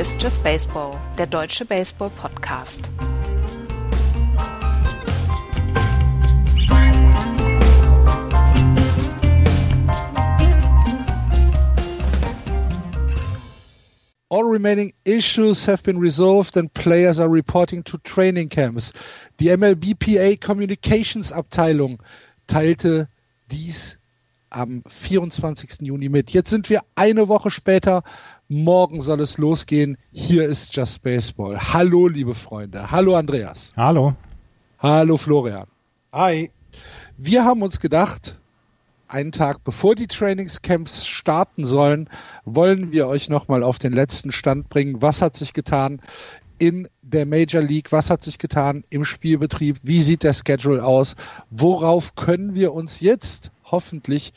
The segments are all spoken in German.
Ist Just Baseball, der deutsche Baseball-Podcast. All remaining issues have been resolved and players are reporting to training camps. Die MLBPA Communications Abteilung teilte dies am 24. Juni mit. Jetzt sind wir eine Woche später. Morgen soll es losgehen. Hier ist Just Baseball. Hallo, liebe Freunde. Hallo, Andreas. Hallo. Hallo, Florian. Hi. Wir haben uns gedacht, einen Tag bevor die Trainingscamps starten sollen, wollen wir euch nochmal auf den letzten Stand bringen. Was hat sich getan in der Major League? Was hat sich getan im Spielbetrieb? Wie sieht der Schedule aus? Worauf können wir uns jetzt hoffentlich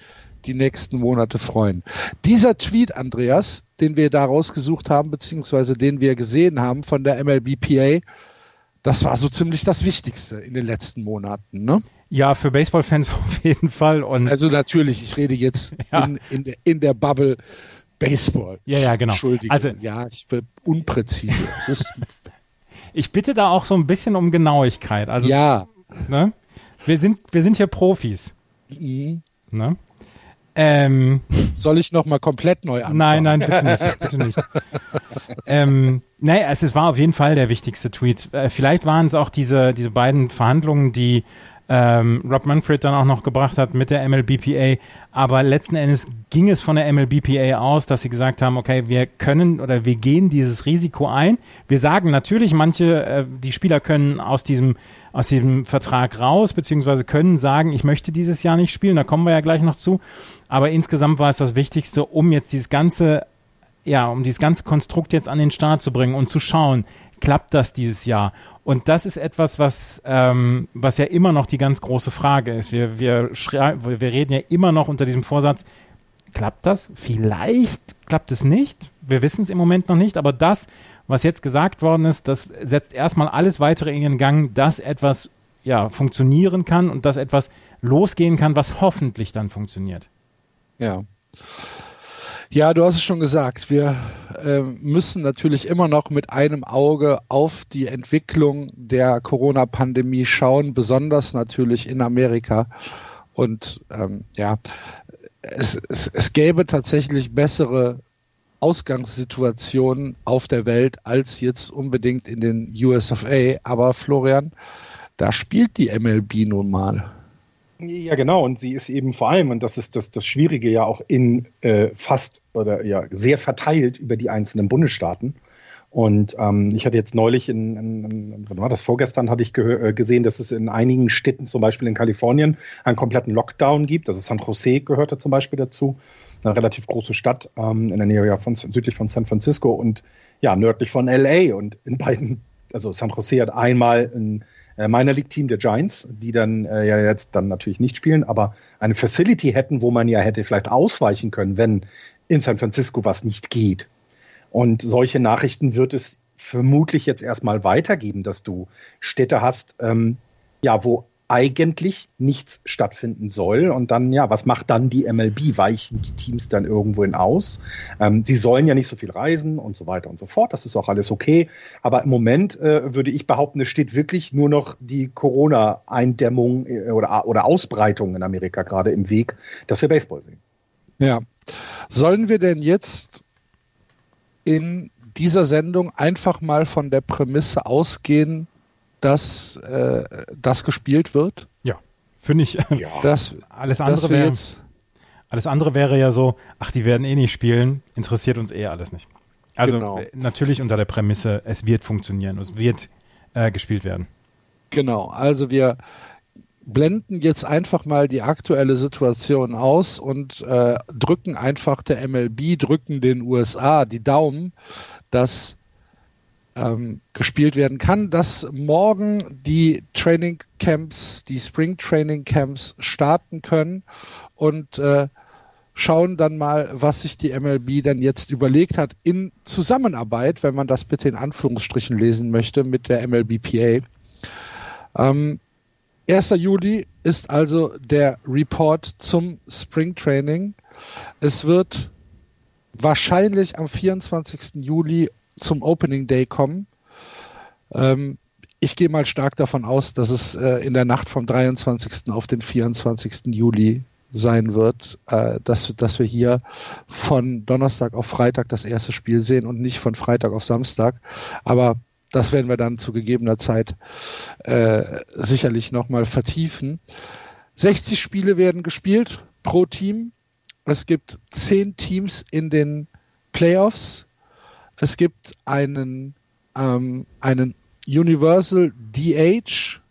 die nächsten Monate freuen? Dieser Tweet, Andreas, den wir da rausgesucht haben, beziehungsweise den wir gesehen haben von der MLBPA, das war so ziemlich das Wichtigste in den letzten Monaten, ne? Ja, für Baseballfans auf jeden Fall. Und also natürlich, ich rede jetzt ja. in, in, der, in der Bubble Baseball. Ja, ja, genau. Entschuldigung. Also, ja, ich bin unpräzise. ich bitte da auch so ein bisschen um Genauigkeit. Also, ja. Ne? Wir sind, wir sind hier Profis. Mhm. Ne? Ähm, Soll ich noch mal komplett neu anfangen? Nein, nein, bitte nicht. Bitte nicht. ähm, naja, es, es war auf jeden Fall der wichtigste Tweet. Äh, vielleicht waren es auch diese, diese beiden Verhandlungen, die ähm, Rob Manfred dann auch noch gebracht hat mit der MLBPA. Aber letzten Endes ging es von der MLBPA aus, dass sie gesagt haben, okay, wir können oder wir gehen dieses Risiko ein. Wir sagen natürlich, manche, äh, die Spieler können aus diesem, aus diesem Vertrag raus, beziehungsweise können sagen, ich möchte dieses Jahr nicht spielen, da kommen wir ja gleich noch zu. Aber insgesamt war es das Wichtigste, um jetzt dieses ganze ja, um dieses ganze Konstrukt jetzt an den Start zu bringen und zu schauen, klappt das dieses Jahr? Und das ist etwas, was, ähm, was ja immer noch die ganz große Frage ist. Wir, wir, wir reden ja immer noch unter diesem Vorsatz, klappt das? Vielleicht klappt es nicht. Wir wissen es im Moment noch nicht, aber das, was jetzt gesagt worden ist, das setzt erstmal alles weitere in den Gang, dass etwas ja, funktionieren kann und dass etwas losgehen kann, was hoffentlich dann funktioniert. Ja. Ja, du hast es schon gesagt. Wir äh, müssen natürlich immer noch mit einem Auge auf die Entwicklung der Corona-Pandemie schauen, besonders natürlich in Amerika. Und ähm, ja, es, es, es gäbe tatsächlich bessere Ausgangssituationen auf der Welt als jetzt unbedingt in den US of A. Aber Florian, da spielt die MLB nun mal. Ja, genau. Und sie ist eben vor allem, und das ist das, das Schwierige ja auch in äh, fast oder ja sehr verteilt über die einzelnen Bundesstaaten. Und ähm, ich hatte jetzt neulich in, in, in wann war das vorgestern, hatte ich äh, gesehen, dass es in einigen Städten, zum Beispiel in Kalifornien, einen kompletten Lockdown gibt. Also San Jose gehörte zum Beispiel dazu, eine relativ große Stadt ähm, in der Nähe von südlich von San Francisco und ja nördlich von LA. Und in beiden, also San Jose hat einmal ein äh, Minor League Team der Giants, die dann äh, ja jetzt dann natürlich nicht spielen, aber eine Facility hätten, wo man ja hätte vielleicht ausweichen können, wenn in San Francisco was nicht geht. Und solche Nachrichten wird es vermutlich jetzt erstmal weitergeben, dass du Städte hast, ähm, ja, wo eigentlich nichts stattfinden soll. Und dann, ja, was macht dann die MLB? Weichen die Teams dann irgendwohin aus? Ähm, sie sollen ja nicht so viel reisen und so weiter und so fort. Das ist auch alles okay. Aber im Moment äh, würde ich behaupten, es steht wirklich nur noch die Corona-Eindämmung äh, oder, oder Ausbreitung in Amerika gerade im Weg, dass wir Baseball sehen. Ja. Sollen wir denn jetzt in dieser Sendung einfach mal von der Prämisse ausgehen, dass äh, das gespielt wird? Ja, finde ich. Ja. Das, alles andere wäre alles andere wäre ja so, ach, die werden eh nicht spielen, interessiert uns eh alles nicht. Also genau. natürlich unter der Prämisse, es wird funktionieren, es wird äh, gespielt werden. Genau, also wir blenden jetzt einfach mal die aktuelle Situation aus und äh, drücken einfach der MLB, drücken den USA die Daumen, dass ähm, gespielt werden kann, dass morgen die Training Camps, die Spring Training Camps starten können und äh, schauen dann mal, was sich die MLB dann jetzt überlegt hat in Zusammenarbeit, wenn man das bitte in Anführungsstrichen lesen möchte, mit der MLBPA. Ähm, 1. Juli ist also der Report zum Spring Training. Es wird wahrscheinlich am 24. Juli zum Opening Day kommen. Ähm, ich gehe mal stark davon aus, dass es äh, in der Nacht vom 23. auf den 24. Juli sein wird, äh, dass, dass wir hier von Donnerstag auf Freitag das erste Spiel sehen und nicht von Freitag auf Samstag. Aber das werden wir dann zu gegebener Zeit äh, sicherlich nochmal vertiefen. 60 Spiele werden gespielt pro Team. Es gibt zehn Teams in den Playoffs. Es gibt einen, ähm, einen Universal DH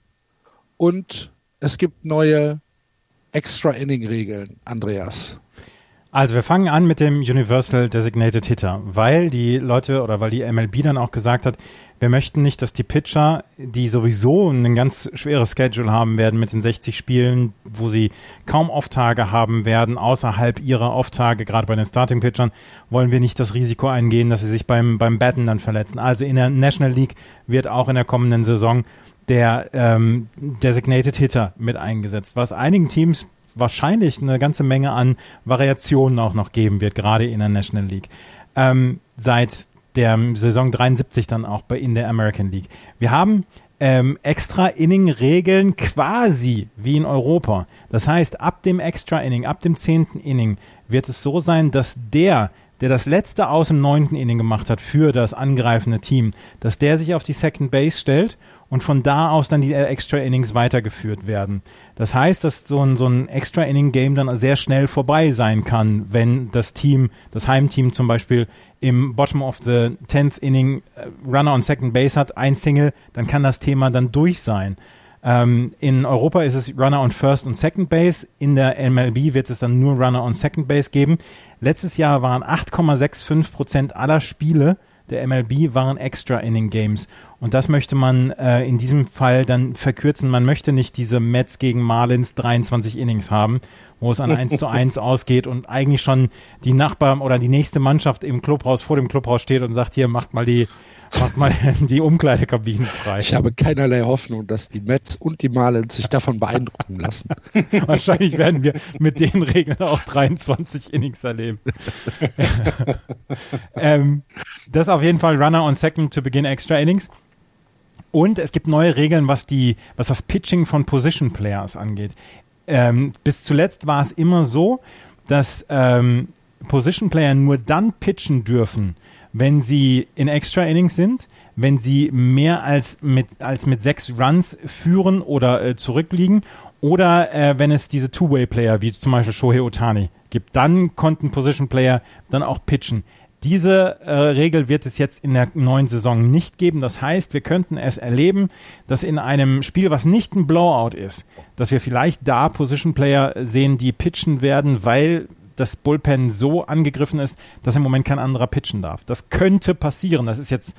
und es gibt neue Extra-Inning-Regeln, Andreas. Also wir fangen an mit dem Universal Designated Hitter, weil die Leute oder weil die MLB dann auch gesagt hat, wir möchten nicht, dass die Pitcher, die sowieso ein ganz schweres Schedule haben werden mit den 60 Spielen, wo sie kaum Off-Tage haben werden, außerhalb ihrer Off-Tage, gerade bei den Starting-Pitchern, wollen wir nicht das Risiko eingehen, dass sie sich beim, beim Batten dann verletzen. Also in der National League wird auch in der kommenden Saison der ähm, Designated Hitter mit eingesetzt, was einigen Teams wahrscheinlich eine ganze Menge an Variationen auch noch geben wird, gerade in der National League. Ähm, seit der Saison 73 dann auch bei in der American League. Wir haben ähm, extra Inning-Regeln quasi wie in Europa. Das heißt, ab dem Extra Inning, ab dem zehnten Inning wird es so sein, dass der, der das letzte aus dem neunten Inning gemacht hat für das angreifende Team, dass der sich auf die Second Base stellt und von da aus dann die Extra Innings weitergeführt werden. Das heißt, dass so ein, so ein Extra Inning Game dann sehr schnell vorbei sein kann, wenn das Team, das Heimteam zum Beispiel im Bottom of the 10th Inning äh, Runner on Second Base hat, ein Single, dann kann das Thema dann durch sein. Ähm, in Europa ist es Runner on First und Second Base. In der MLB wird es dann nur Runner on Second Base geben. Letztes Jahr waren 8,65 Prozent aller Spiele der MLB waren Extra Inning Games. Und das möchte man äh, in diesem Fall dann verkürzen. Man möchte nicht diese Mets gegen Marlins 23 Innings haben, wo es an 1 zu 1 ausgeht und eigentlich schon die Nachbarn oder die nächste Mannschaft im Clubhaus vor dem Clubhaus steht und sagt, hier macht mal die Macht mal die Umkleidekabinen frei. Ich habe keinerlei Hoffnung, dass die Mets und die Marlins sich davon beeindrucken lassen. Wahrscheinlich werden wir mit den Regeln auch 23 Innings erleben. ähm, das ist auf jeden Fall Runner on Second to begin Extra Innings. Und es gibt neue Regeln, was die, was das Pitching von Position Players angeht. Ähm, bis zuletzt war es immer so, dass ähm, Position Player nur dann pitchen dürfen, wenn sie in Extra Innings sind, wenn sie mehr als mit, als mit sechs Runs führen oder äh, zurückliegen oder äh, wenn es diese Two-Way-Player wie zum Beispiel Shohei Otani gibt, dann konnten Position Player dann auch pitchen. Diese äh, Regel wird es jetzt in der neuen Saison nicht geben. Das heißt, wir könnten es erleben, dass in einem Spiel, was nicht ein Blowout ist, dass wir vielleicht da Position Player sehen, die pitchen werden, weil das Bullpen so angegriffen ist, dass im Moment kein anderer pitchen darf. Das könnte passieren. Das ist jetzt,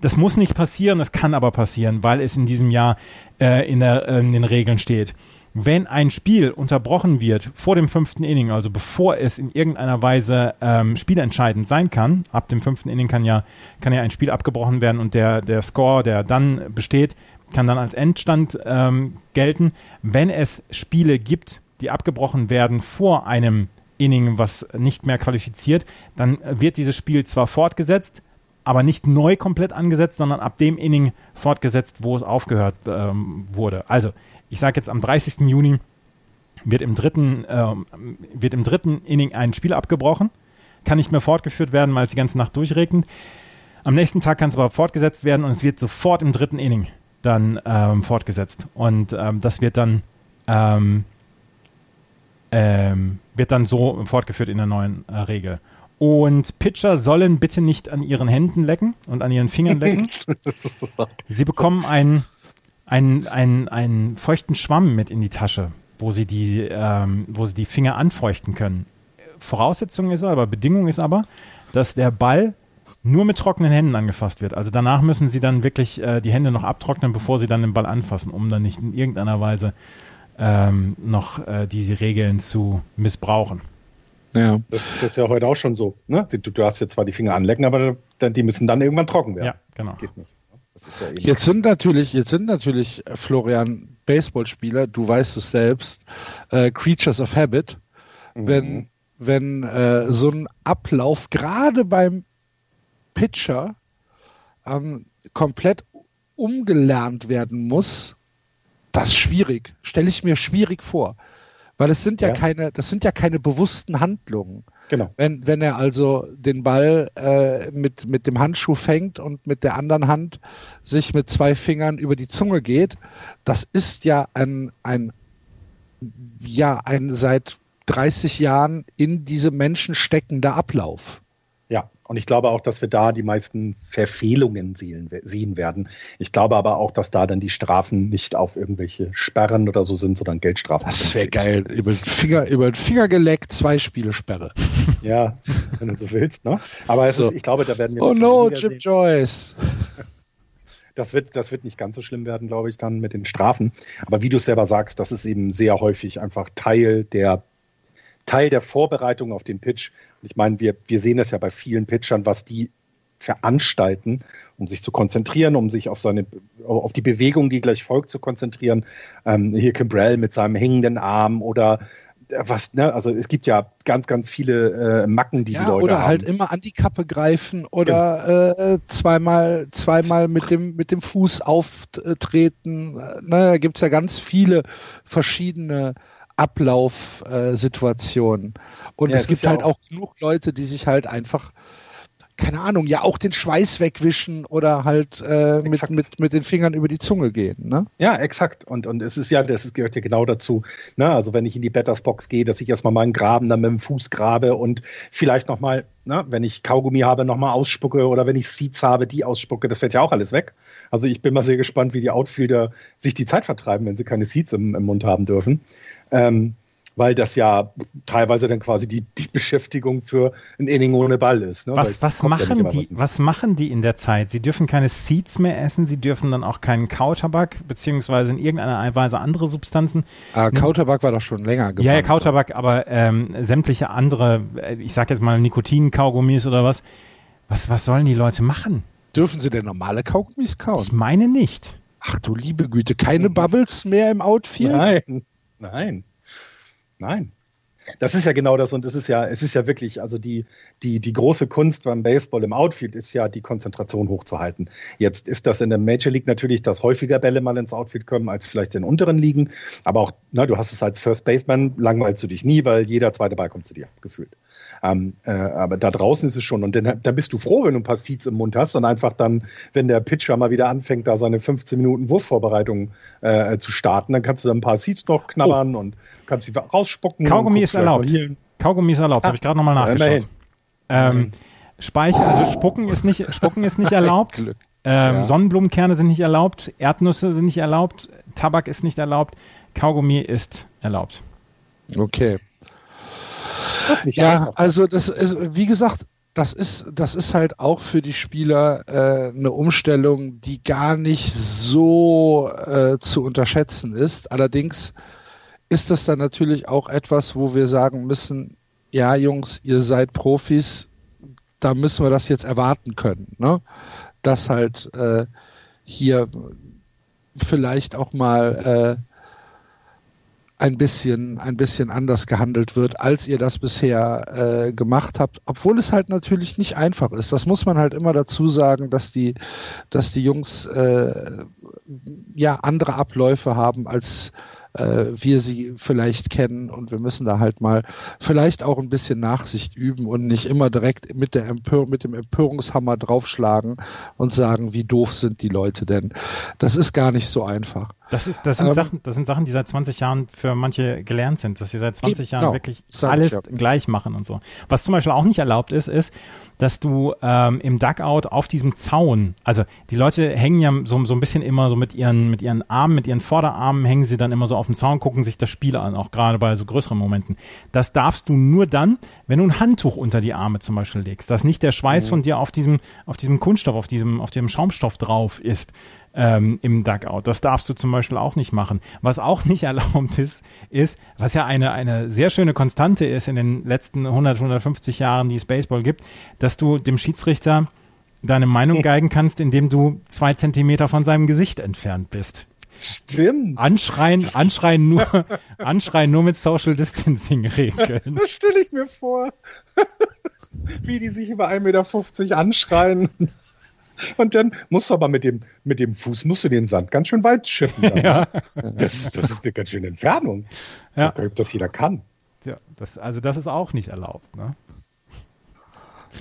das muss nicht passieren, das kann aber passieren, weil es in diesem Jahr äh, in, der, äh, in den Regeln steht. Wenn ein Spiel unterbrochen wird vor dem fünften Inning, also bevor es in irgendeiner Weise ähm, spielentscheidend sein kann, ab dem fünften Inning kann ja, kann ja ein Spiel abgebrochen werden und der, der Score, der dann besteht, kann dann als Endstand ähm, gelten. Wenn es Spiele gibt, die abgebrochen werden vor einem Inning, was nicht mehr qualifiziert, dann wird dieses Spiel zwar fortgesetzt, aber nicht neu komplett angesetzt, sondern ab dem Inning fortgesetzt, wo es aufgehört ähm, wurde. Also, ich sage jetzt am 30. Juni wird im dritten, äh, wird im dritten Inning ein Spiel abgebrochen, kann nicht mehr fortgeführt werden, weil es die ganze Nacht durchregnet. Am nächsten Tag kann es aber fortgesetzt werden und es wird sofort im dritten Inning dann ähm, fortgesetzt. Und ähm, das wird dann ähm, wird dann so fortgeführt in der neuen äh, Regel. Und Pitcher sollen bitte nicht an ihren Händen lecken und an ihren Fingern lecken. sie bekommen einen, einen, einen, einen feuchten Schwamm mit in die Tasche, wo sie die, ähm, wo sie die Finger anfeuchten können. Voraussetzung ist aber, Bedingung ist aber, dass der Ball nur mit trockenen Händen angefasst wird. Also danach müssen sie dann wirklich äh, die Hände noch abtrocknen, bevor sie dann den Ball anfassen, um dann nicht in irgendeiner Weise ähm, noch äh, diese Regeln zu missbrauchen. Ja. Das, das, ist ja heute auch schon so. Ne? Du, du hast jetzt zwar die Finger anlecken, aber die müssen dann irgendwann trocken werden. Ja, genau. Das geht nicht. Ja jetzt sind natürlich, jetzt sind natürlich äh, Florian Baseballspieler, du weißt es selbst, äh, Creatures of Habit, mhm. wenn wenn äh, so ein Ablauf gerade beim Pitcher ähm, komplett umgelernt werden muss, das ist schwierig. Stelle ich mir schwierig vor. Weil es sind ja, ja, keine, das sind ja keine bewussten Handlungen. Genau. Wenn, wenn er also den Ball äh, mit, mit dem Handschuh fängt und mit der anderen Hand sich mit zwei Fingern über die Zunge geht, das ist ja ein, ein, ja, ein seit 30 Jahren in diese Menschen steckender Ablauf. Ja, und ich glaube auch, dass wir da die meisten Verfehlungen sehen, sehen, werden. Ich glaube aber auch, dass da dann die Strafen nicht auf irgendwelche Sperren oder so sind, sondern Geldstrafen. Das wäre geil. Über den, Finger, über den Finger geleckt, zwei Spiele Sperre. Ja, wenn du so willst. Ne? Aber so. ist, ich glaube, da werden wir. Oh no, Chip Joyce. Das wird, das wird nicht ganz so schlimm werden, glaube ich, dann mit den Strafen. Aber wie du es selber sagst, das ist eben sehr häufig einfach Teil der Teil der Vorbereitung auf den Pitch. Ich meine, wir, wir sehen das ja bei vielen Pitchern, was die veranstalten, um sich zu konzentrieren, um sich auf seine, auf die Bewegung, die gleich folgt, zu konzentrieren. Ähm, hier Kimbrell mit seinem hängenden Arm oder äh, was, ne, also es gibt ja ganz, ganz viele äh, Macken, die ja, die Leute oder haben. halt immer an die Kappe greifen oder genau. äh, zweimal, zweimal mit dem, mit dem Fuß auftreten. Ne, da gibt es ja ganz viele verschiedene Ablaufsituationen. Äh, und ja, es gibt halt auch, auch genug Leute, die sich halt einfach keine Ahnung, ja auch den Schweiß wegwischen oder halt äh, mit, mit, mit den Fingern über die Zunge gehen. Ne? Ja, exakt. Und, und es ist ja, das gehört ja genau dazu. Ne? Also wenn ich in die Bettersbox gehe, dass ich erstmal meinen Graben dann mit dem Fuß grabe und vielleicht nochmal, ne, wenn ich Kaugummi habe, nochmal ausspucke oder wenn ich Seeds habe, die ausspucke, das fällt ja auch alles weg. Also ich bin mal sehr gespannt, wie die Outfielder sich die Zeit vertreiben, wenn sie keine Seeds im, im Mund haben dürfen. Ähm, weil das ja teilweise dann quasi die, die Beschäftigung für ein Inning ohne Ball ist. Ne? Was, was machen ja die, was machen die in der Zeit? Sie dürfen keine Seeds mehr essen, sie dürfen dann auch keinen Kautabak, beziehungsweise in irgendeiner Weise andere Substanzen. Ah, Kautabak war doch schon länger gebannt. Ja, ja, Kautabak, aber ähm, sämtliche andere, äh, ich sag jetzt mal Nikotin-Kaugummis oder was. Was, was sollen die Leute machen? Dürfen sie denn normale Kaugummis kauen? Ich meine nicht. Ach du liebe Güte, keine Bubbles mehr im Outfield? Nein, nein. Nein. Das ist ja genau das und es ist ja, es ist ja wirklich, also die, die, die große Kunst beim Baseball im Outfield ist ja, die Konzentration hochzuhalten. Jetzt ist das in der Major League natürlich, dass häufiger Bälle mal ins Outfield kommen als vielleicht in unteren Ligen. Aber auch, na, du hast es als First Baseman, langweilst du dich nie, weil jeder zweite Ball kommt zu dir, gefühlt. Ähm, äh, aber da draußen ist es schon. Und dann, da bist du froh, wenn du ein paar Seeds im Mund hast und einfach dann, wenn der Pitcher mal wieder anfängt, da seine 15 Minuten Wurfvorbereitung äh, zu starten, dann kannst du da ein paar Seeds noch knabbern oh. und kannst sie rausspucken. Kaugummi ist erlaubt. Kaugummi ist erlaubt, ah, habe ich gerade nochmal nachgeschaut. Ähm, Speicher, also Spucken ist nicht, Spucken ist nicht erlaubt. Ähm, ja. Sonnenblumenkerne sind nicht erlaubt, Erdnüsse sind nicht erlaubt, Tabak ist nicht erlaubt, Kaugummi ist erlaubt. Okay. Ja, einfach. also das ist, wie gesagt, das ist, das ist halt auch für die Spieler äh, eine Umstellung, die gar nicht so äh, zu unterschätzen ist. Allerdings ist das dann natürlich auch etwas, wo wir sagen müssen, ja Jungs, ihr seid Profis, da müssen wir das jetzt erwarten können, ne? dass halt äh, hier vielleicht auch mal äh, ein bisschen, ein bisschen anders gehandelt wird, als ihr das bisher äh, gemacht habt, obwohl es halt natürlich nicht einfach ist. Das muss man halt immer dazu sagen, dass die, dass die Jungs äh, ja andere Abläufe haben als äh, wir sie vielleicht kennen und wir müssen da halt mal vielleicht auch ein bisschen Nachsicht üben und nicht immer direkt mit, der Empör mit dem Empörungshammer draufschlagen und sagen, wie doof sind die Leute denn. Das ist gar nicht so einfach. Das, ist, das, sind ähm, Sachen, das sind Sachen, die seit 20 Jahren für manche gelernt sind, dass sie seit 20 Jahren genau, wirklich alles ja. gleich machen und so. Was zum Beispiel auch nicht erlaubt ist, ist, dass du ähm, im Duckout auf diesem Zaun, also die Leute hängen ja so, so ein bisschen immer so mit ihren, mit ihren Armen, mit ihren Vorderarmen hängen sie dann immer so auf dem Zaun, gucken sich das Spiel an, auch gerade bei so größeren Momenten. Das darfst du nur dann, wenn du ein Handtuch unter die Arme zum Beispiel legst, dass nicht der Schweiß mhm. von dir auf diesem, auf diesem Kunststoff, auf diesem, auf dem Schaumstoff drauf ist ähm, im Duckout. Das darfst du zum Beispiel auch nicht machen. Was auch nicht erlaubt ist, ist, was ja eine, eine sehr schöne Konstante ist in den letzten 100, 150 Jahren, die es Baseball gibt, dass du dem Schiedsrichter deine Meinung geigen kannst, indem du zwei Zentimeter von seinem Gesicht entfernt bist. Stimmt. Anschreien, anschreien nur, anschreien nur mit Social Distancing Regeln. Das stelle ich mir vor. wie die sich über 1,50 Meter anschreien. Und dann musst du aber mit dem, mit dem Fuß musst du den Sand ganz schön weit schiffen. Dann. Ja. Das, das ist eine ganz schöne Entfernung. Ja. So, dass jeder kann. Ja, das, also das ist auch nicht erlaubt. Ne?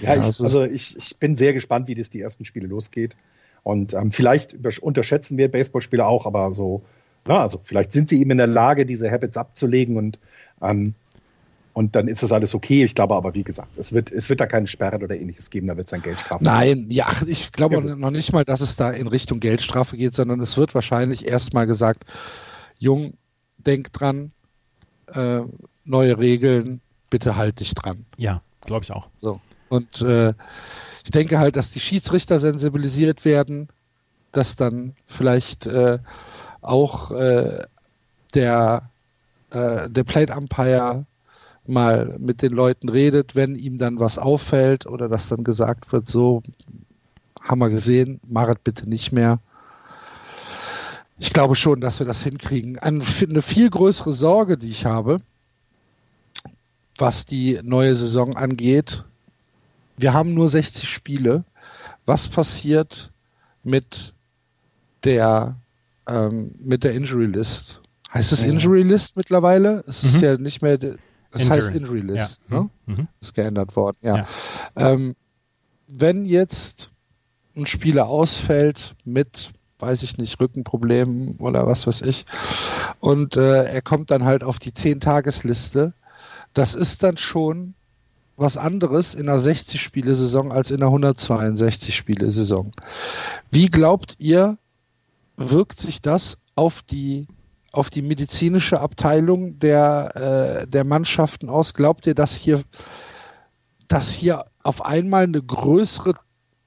Ja, ich, also ich, ich bin sehr gespannt, wie das die ersten Spiele losgeht. Und ähm, vielleicht unterschätzen wir Baseballspieler auch, aber so, na, also vielleicht sind sie eben in der Lage, diese Habits abzulegen und ähm, und dann ist das alles okay. Ich glaube aber, wie gesagt, es wird, es wird da keine Sperre oder ähnliches geben, da wird es dann Geldstrafe Nein, ja, ich glaube ja, noch nicht mal, dass es da in Richtung Geldstrafe geht, sondern es wird wahrscheinlich erstmal gesagt, Jung, denk dran, äh, neue Regeln, bitte halt dich dran. Ja, glaube ich auch. So. Und äh, ich denke halt, dass die Schiedsrichter sensibilisiert werden, dass dann vielleicht äh, auch äh, der, äh, der Plate Umpire mal mit den Leuten redet, wenn ihm dann was auffällt oder dass dann gesagt wird, so haben wir gesehen, Marit bitte nicht mehr. Ich glaube schon, dass wir das hinkriegen. Eine, eine viel größere Sorge, die ich habe, was die neue Saison angeht, wir haben nur 60 Spiele. Was passiert mit der ähm, mit der Injury List? Heißt es Injury List mittlerweile? Es mhm. ist ja nicht mehr das Injury. heißt Injury List, ja. ne? Mhm. mhm. Ist geändert worden, ja. ja. Ähm, wenn jetzt ein Spieler ausfällt mit, weiß ich nicht, Rückenproblemen oder was weiß ich, und äh, er kommt dann halt auf die 10-Tagesliste, das ist dann schon was anderes in einer 60-Spiele-Saison als in einer 162-Spiele-Saison. Wie glaubt ihr, wirkt sich das auf die auf die medizinische Abteilung der, äh, der Mannschaften aus? Glaubt ihr, dass hier, dass hier auf einmal eine größere,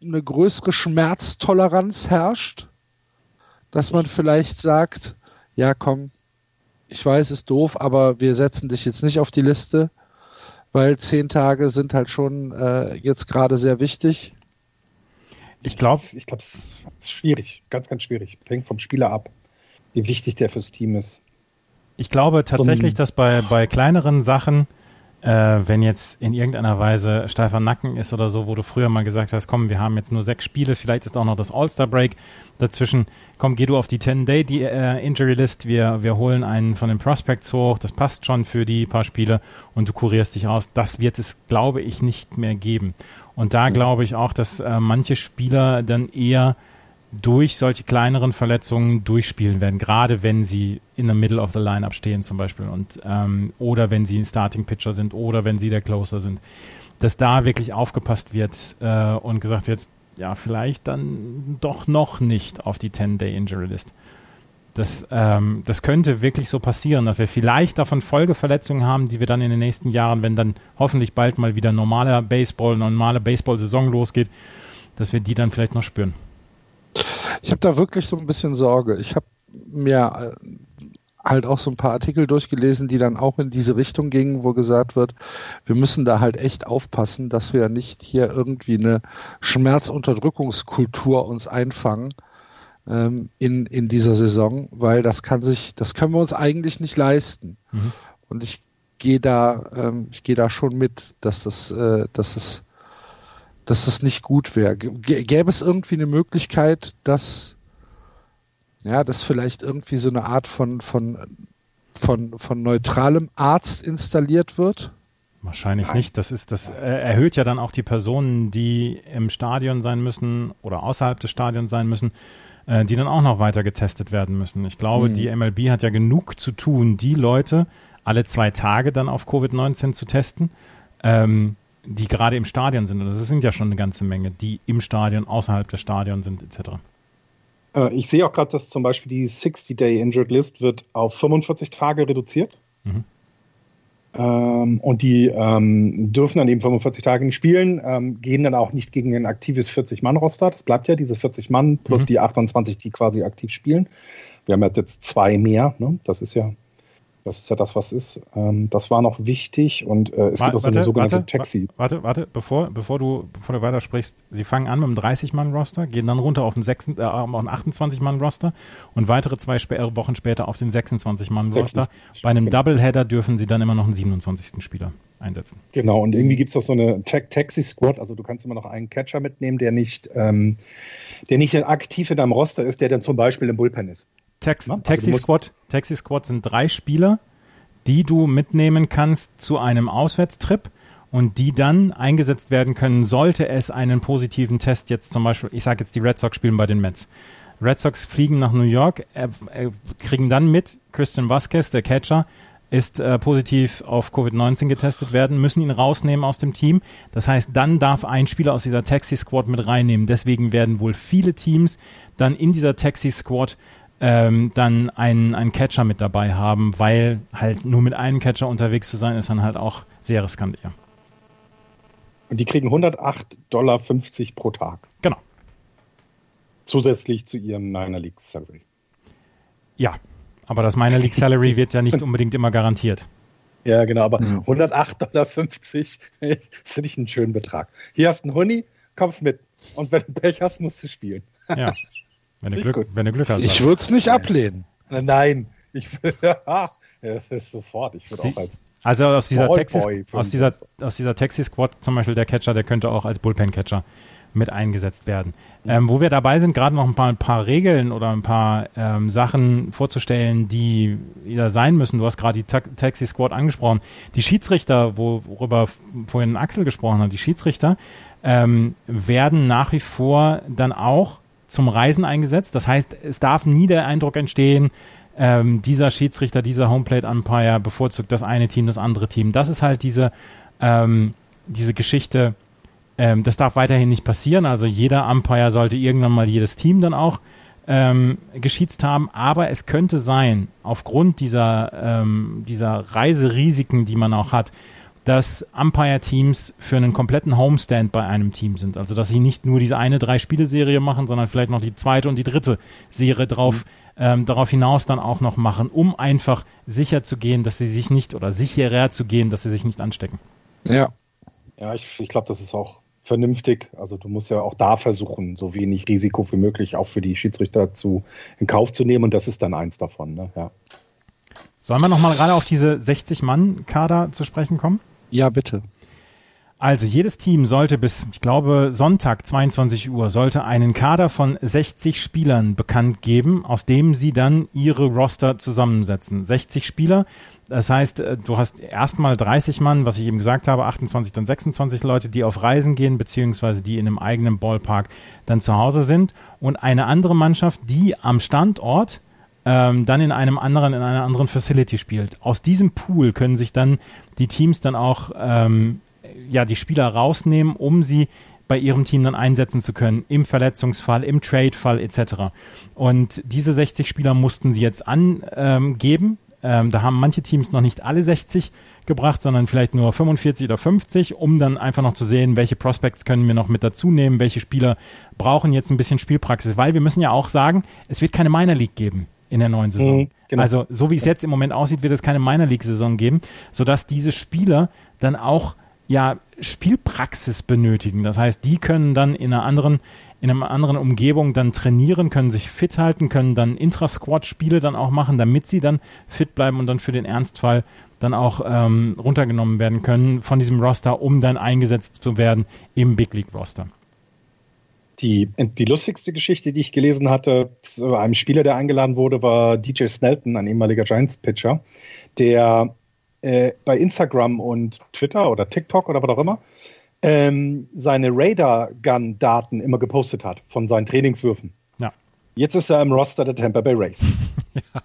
eine größere Schmerztoleranz herrscht? Dass man vielleicht sagt, ja komm, ich weiß, es ist doof, aber wir setzen dich jetzt nicht auf die Liste, weil zehn Tage sind halt schon äh, jetzt gerade sehr wichtig. Ich glaube, ich glaube, es ist schwierig, ganz, ganz schwierig. Hängt vom Spieler ab wie wichtig der fürs Team ist. Ich glaube tatsächlich, dass bei, bei kleineren Sachen, äh, wenn jetzt in irgendeiner Weise steifer Nacken ist oder so, wo du früher mal gesagt hast, komm, wir haben jetzt nur sechs Spiele, vielleicht ist auch noch das All-Star-Break dazwischen, komm, geh du auf die 10-Day-Injury-List, äh, wir, wir holen einen von den Prospects hoch, das passt schon für die paar Spiele und du kurierst dich aus. Das wird es, glaube ich, nicht mehr geben. Und da glaube ich auch, dass äh, manche Spieler dann eher durch solche kleineren Verletzungen durchspielen werden, gerade wenn sie in the middle of the lineup stehen zum Beispiel und ähm, oder wenn sie ein Starting Pitcher sind oder wenn sie der Closer sind, dass da wirklich aufgepasst wird äh, und gesagt wird, ja vielleicht dann doch noch nicht auf die 10-Day Injury List. Das, ähm, das könnte wirklich so passieren, dass wir vielleicht davon Folgeverletzungen haben, die wir dann in den nächsten Jahren, wenn dann hoffentlich bald mal wieder normaler Baseball, normale Baseball-Saison losgeht, dass wir die dann vielleicht noch spüren. Ich habe da wirklich so ein bisschen Sorge. Ich habe mir äh, halt auch so ein paar Artikel durchgelesen, die dann auch in diese Richtung gingen, wo gesagt wird, wir müssen da halt echt aufpassen, dass wir nicht hier irgendwie eine Schmerzunterdrückungskultur uns einfangen ähm, in, in dieser Saison, weil das kann sich, das können wir uns eigentlich nicht leisten. Mhm. Und ich gehe da, ähm, ich gehe da schon mit, dass das, äh, dass es dass das nicht gut wäre. Gäbe es irgendwie eine Möglichkeit, dass ja, dass vielleicht irgendwie so eine Art von, von, von, von neutralem Arzt installiert wird? Wahrscheinlich Nein. nicht. Das ist, das erhöht ja dann auch die Personen, die im Stadion sein müssen oder außerhalb des Stadions sein müssen, äh, die dann auch noch weiter getestet werden müssen. Ich glaube, hm. die MLB hat ja genug zu tun, die Leute alle zwei Tage dann auf Covid-19 zu testen. Ähm, die gerade im Stadion sind, und das sind ja schon eine ganze Menge, die im Stadion, außerhalb des Stadions sind, etc. Äh, ich sehe auch gerade, dass zum Beispiel die 60-Day Injured List wird auf 45 Tage reduziert. Mhm. Ähm, und die ähm, dürfen dann eben 45 Tage nicht spielen, ähm, gehen dann auch nicht gegen ein aktives 40-Mann-Roster. Das bleibt ja diese 40 Mann plus mhm. die 28, die quasi aktiv spielen. Wir haben jetzt zwei mehr. Ne? Das ist ja Das ist ja das, was ist. Ähm, das war noch wichtig und äh, es gibt auch so eine sogenannte warte, Taxi. Warte, warte, bevor, bevor, du, bevor du weitersprichst, sie fangen an mit einem 30-Mann-Roster, gehen dann runter auf einen, äh, einen 28-Mann-Roster und weitere zwei Sp Wochen später auf den 26-Mann-Roster. Bei einem genau. Doubleheader dürfen sie dann immer noch einen 27. Spieler einsetzen. Genau, und irgendwie gibt es doch so eine Taxi-Squad, also du kannst immer noch einen Catcher mitnehmen, der nicht, ähm, der nicht aktiv in deinem Roster ist, der dann zum Beispiel im Bullpen ist. Tax, also Taxi, Squad, Taxi Squad sind drei Spieler, die du mitnehmen kannst zu einem Auswärtstrip und die dann eingesetzt werden können, sollte es einen positiven Test jetzt zum Beispiel, ich sage jetzt die Red Sox spielen bei den Mets. Red Sox fliegen nach New York, äh, äh, kriegen dann mit, Christian Vasquez, der Catcher, ist äh, positiv auf Covid-19 getestet werden, müssen ihn rausnehmen aus dem Team. Das heißt, dann darf ein Spieler aus dieser Taxi Squad mit reinnehmen. Deswegen werden wohl viele Teams dann in dieser Taxi Squad ähm, dann einen, einen Catcher mit dabei haben, weil halt nur mit einem Catcher unterwegs zu sein, ist dann halt auch sehr riskant eher. Und die kriegen 108,50 Dollar pro Tag. Genau. Zusätzlich zu ihrem Minor League Salary. Ja, aber das Minor League Salary wird ja nicht unbedingt immer garantiert. Ja, genau, aber mhm. 108,50 Dollar finde ich einen schönen Betrag. Hier hast du einen Huni, kommst mit. Und wenn du Pech hast, musst du spielen. Ja. Wenn du, Glück, wenn du Glück hast. Ich würde es nicht Nein. ablehnen. Nein, ich ja, sofort. Ich würde auch als also aus dieser, Taxi, aus, dieser, aus dieser Taxi-Squad zum Beispiel der Catcher, der könnte auch als Bullpen-Catcher mit eingesetzt werden. Ähm, wo wir dabei sind, gerade noch ein paar, ein paar, Regeln oder ein paar ähm, Sachen vorzustellen, die wieder sein müssen. Du hast gerade die Ta Taxi Squad angesprochen. Die Schiedsrichter, worüber vorhin Axel gesprochen hat, die Schiedsrichter ähm, werden nach wie vor dann auch zum Reisen eingesetzt. Das heißt, es darf nie der Eindruck entstehen, ähm, dieser Schiedsrichter, dieser Homeplate Umpire bevorzugt das eine Team, das andere Team. Das ist halt diese, ähm, diese Geschichte, ähm, das darf weiterhin nicht passieren. Also jeder Umpire sollte irgendwann mal jedes Team dann auch ähm, geschießt haben. Aber es könnte sein, aufgrund dieser, ähm, dieser Reiserisiken, die man auch hat, dass Umpire-Teams für einen kompletten Homestand bei einem Team sind. Also dass sie nicht nur diese eine Drei-Spiele-Serie machen, sondern vielleicht noch die zweite und die dritte Serie drauf, mhm. ähm, darauf hinaus dann auch noch machen, um einfach sicher zu gehen, dass sie sich nicht oder sicherer zu gehen, dass sie sich nicht anstecken. Ja. Ja, ich, ich glaube, das ist auch vernünftig. Also du musst ja auch da versuchen, so wenig Risiko wie möglich auch für die Schiedsrichter zu in Kauf zu nehmen und das ist dann eins davon. Ne? Ja. Sollen wir nochmal gerade auf diese 60-Mann-Kader zu sprechen kommen? Ja, bitte. Also jedes Team sollte bis, ich glaube, Sonntag 22 Uhr sollte einen Kader von 60 Spielern bekannt geben, aus dem sie dann ihre Roster zusammensetzen. 60 Spieler, das heißt, äh, du hast erstmal 30 Mann, was ich eben gesagt habe, 28, dann 26 Leute, die auf Reisen gehen, beziehungsweise die in einem eigenen Ballpark dann zu Hause sind und eine andere Mannschaft, die am Standort ähm, dann in einem anderen, in einer anderen Facility spielt. Aus diesem Pool können sich dann die Teams dann auch ähm, ja die Spieler rausnehmen, um sie bei ihrem Team dann einsetzen zu können, im Verletzungsfall, im Trade-Fall etc. Und diese 60 Spieler mussten sie jetzt angeben. Ähm, da haben manche Teams noch nicht alle 60 gebracht, sondern vielleicht nur 45 oder 50, um dann einfach noch zu sehen, welche Prospects können wir noch mit dazu nehmen, welche Spieler brauchen jetzt ein bisschen Spielpraxis, weil wir müssen ja auch sagen, es wird keine Minor League geben in der neuen Saison. Mhm, genau. Also so wie es jetzt im Moment aussieht, wird es keine Minor League Saison geben, sodass diese Spieler dann auch ja Spielpraxis benötigen. Das heißt, die können dann in einer anderen in einer anderen Umgebung dann trainieren, können sich fit halten, können dann Intra-Squad-Spiele dann auch machen, damit sie dann fit bleiben und dann für den Ernstfall dann auch ähm, runtergenommen werden können von diesem Roster, um dann eingesetzt zu werden im Big League Roster. Die, die lustigste Geschichte, die ich gelesen hatte, zu einem Spieler, der eingeladen wurde, war DJ Snelton, ein ehemaliger Giants-Pitcher, der äh, bei Instagram und Twitter oder TikTok oder was auch immer ähm, seine Radar-Gun-Daten immer gepostet hat von seinen Trainingswürfen. Ja. Jetzt ist er im Roster der Tampa Bay Rays. ja.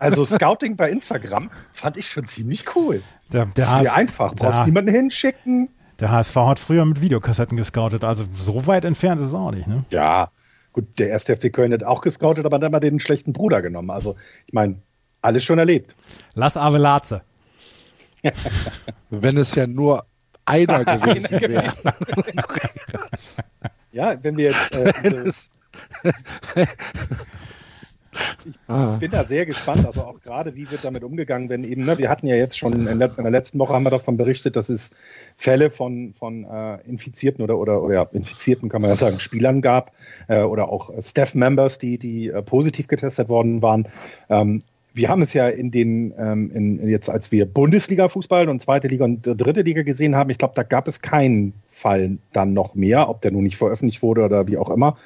Also Scouting bei Instagram fand ich schon ziemlich cool. Der, der Sehr einfach. Brauchst niemanden hinschicken. Der HSV hat früher mit Videokassetten gescoutet, also so weit entfernt ist es auch nicht, ne? Ja, gut, der erste FC Köln hat auch gescoutet, aber dann mal den schlechten Bruder genommen. Also, ich meine, alles schon erlebt. Lass Ave Latze. Wenn es ja nur einer gewesen wäre. ja, wenn wir jetzt. Äh, ich ah. bin da sehr gespannt, also auch gerade, wie wird damit umgegangen, wenn eben, ne, wir hatten ja jetzt schon in, der letzten Woche haben wir davon berichtet, dass es Fälle von, von äh, Infizierten oder, oder, oder ja, Infizierten, kann man ja sagen, Spielern gab äh, oder auch Staff-Members, die, die äh, positiv getestet worden waren. Ähm, wir haben es ja in den, ähm, in, jetzt als wir Bundesliga-Fußball und zweite Liga und dritte Liga gesehen haben, ich glaube, da gab es keinen Fall dann noch mehr, ob der nun nicht veröffentlicht wurde oder wie auch immer.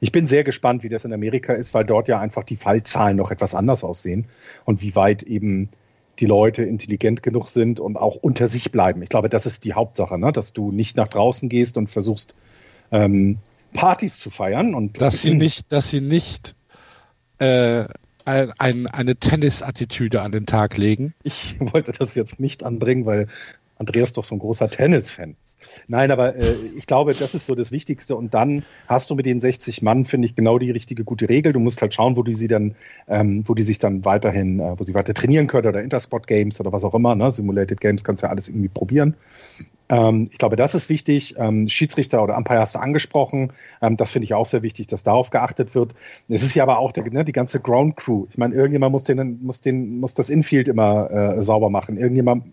Ich bin sehr gespannt, wie das in Amerika ist, weil dort ja einfach die Fallzahlen noch etwas anders aussehen und wie weit eben die Leute intelligent genug sind und auch unter sich bleiben. Ich glaube, das ist die Hauptsache, ne? dass du nicht nach draußen gehst und versuchst, ähm, Partys zu feiern. Und dass sie nicht, dass sie nicht äh, ein, eine Tennis-Attitüde an den Tag legen. Ich wollte das jetzt nicht anbringen, weil Andreas doch so ein großer Tennis-Fan ist. Nein, aber äh, ich glaube, das ist so das Wichtigste. Und dann hast du mit den 60 Mann, finde ich, genau die richtige gute Regel. Du musst halt schauen, wo die sie dann, ähm, wo die sich dann weiterhin, äh, wo sie weiter trainieren können oder Intersport Games oder was auch immer. Ne? Simulated Games kannst du ja alles irgendwie probieren. Ähm, ich glaube, das ist wichtig. Ähm, Schiedsrichter oder Umpire hast du angesprochen. Ähm, das finde ich auch sehr wichtig, dass darauf geachtet wird. Es ist ja aber auch der, ne, die ganze Ground Crew. Ich meine, irgendjemand muss den, muss den, muss das Infield immer äh, sauber machen. Irgendjemand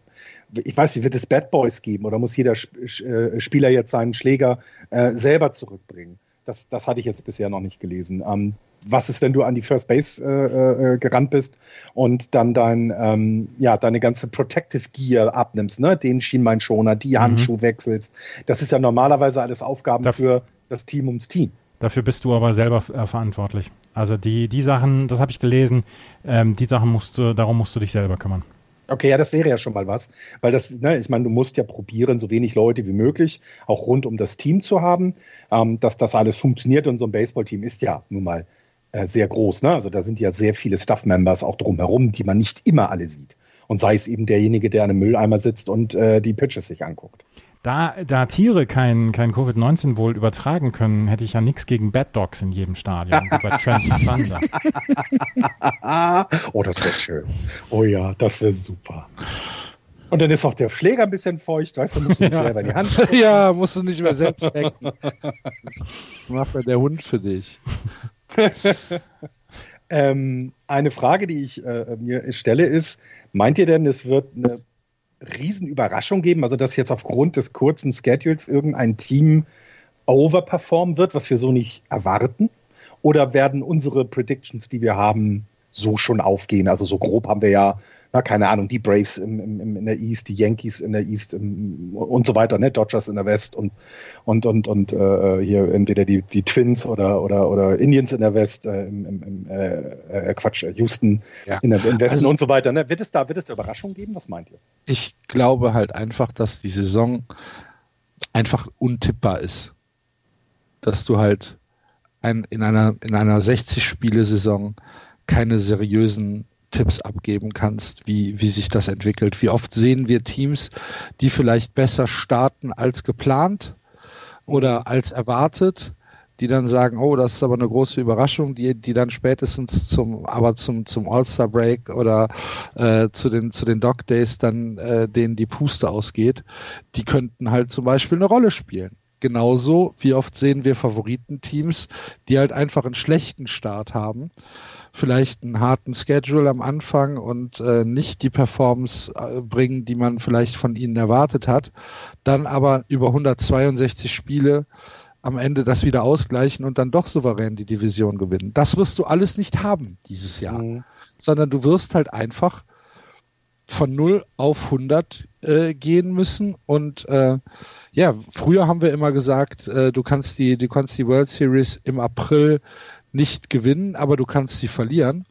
ich weiß nicht, wird es Bad Boys geben oder muss jeder äh, Spieler jetzt seinen Schläger äh, selber zurückbringen? Das, das hatte ich jetzt bisher noch nicht gelesen. Ähm, was ist, wenn du an die First Base äh, äh, gerannt bist und dann dein, ähm, ja, deine ganze Protective Gear abnimmst, ne? Den Schienbeinschoner, die mhm. Handschuhe wechselst. Das ist ja normalerweise alles Aufgaben Darf für das Team ums Team. Dafür bist du aber selber äh, verantwortlich. Also die, die Sachen, das habe ich gelesen, ähm, die Sachen musst du, darum musst du dich selber kümmern. Okay, ja, das wäre ja schon mal was, weil das, ne, ich meine, du musst ja probieren, so wenig Leute wie möglich auch rund um das Team zu haben, ähm, dass das alles funktioniert und so ein Baseballteam ist ja nun mal äh, sehr groß, ne? Also da sind ja sehr viele Staff-Members auch drumherum, die man nicht immer alle sieht. Und sei es eben derjenige, der an einem Mülleimer sitzt und äh, die Pitches sich anguckt. Da, da Tiere kein, kein Covid-19 wohl übertragen können, hätte ich ja nichts gegen Bad Dogs in jedem Stadion, wie bei Trenton Thunder. oh, das wäre schön. Oh ja, das wäre super. Und dann ist auch der Schläger ein bisschen feucht, weißt du, musst du ja. selber in die Hand gucken. Ja, musst du nicht mehr selbst wecken. Das macht ja der Hund für dich. ähm, eine Frage, die ich äh, mir stelle, ist: Meint ihr denn, es wird eine Riesenüberraschung geben, also dass jetzt aufgrund des kurzen Schedules irgendein Team overperformen wird, was wir so nicht erwarten? Oder werden unsere Predictions, die wir haben, so schon aufgehen? Also so grob haben wir ja na, keine Ahnung, die Braves im, im, in der East, die Yankees in der East im, und so weiter, ne? Dodgers in der West und und und und äh, hier entweder die, die Twins oder oder oder Indians in der West, äh, im, äh, äh, Quatsch, Houston ja. in der, im Westen also, und so weiter. Ne? Wird es da wird es da Überraschungen geben? Was meint ihr? Ich glaube halt einfach, dass die Saison einfach untippbar ist, dass du halt ein, in einer in einer 60 Spiele Saison keine seriösen Tipps abgeben kannst, wie, wie sich das entwickelt. Wie oft sehen wir Teams, die vielleicht besser starten als geplant oder als erwartet, die dann sagen, oh, das ist aber eine große Überraschung, die, die dann spätestens zum, aber zum, zum All-Star-Break oder äh, zu den, zu den Dog Days dann äh, denen die Puste ausgeht, die könnten halt zum Beispiel eine Rolle spielen. Genauso wie oft sehen wir Favoritenteams, die halt einfach einen schlechten Start haben vielleicht einen harten Schedule am Anfang und äh, nicht die Performance äh, bringen, die man vielleicht von ihnen erwartet hat, dann aber über 162 Spiele am Ende das wieder ausgleichen und dann doch souverän die Division gewinnen. Das wirst du alles nicht haben dieses Jahr, mhm. sondern du wirst halt einfach von 0 auf 100 äh, gehen müssen und äh, ja, früher haben wir immer gesagt, äh, du kannst die, du kannst die World Series im April nicht gewinnen, aber du kannst sie verlieren.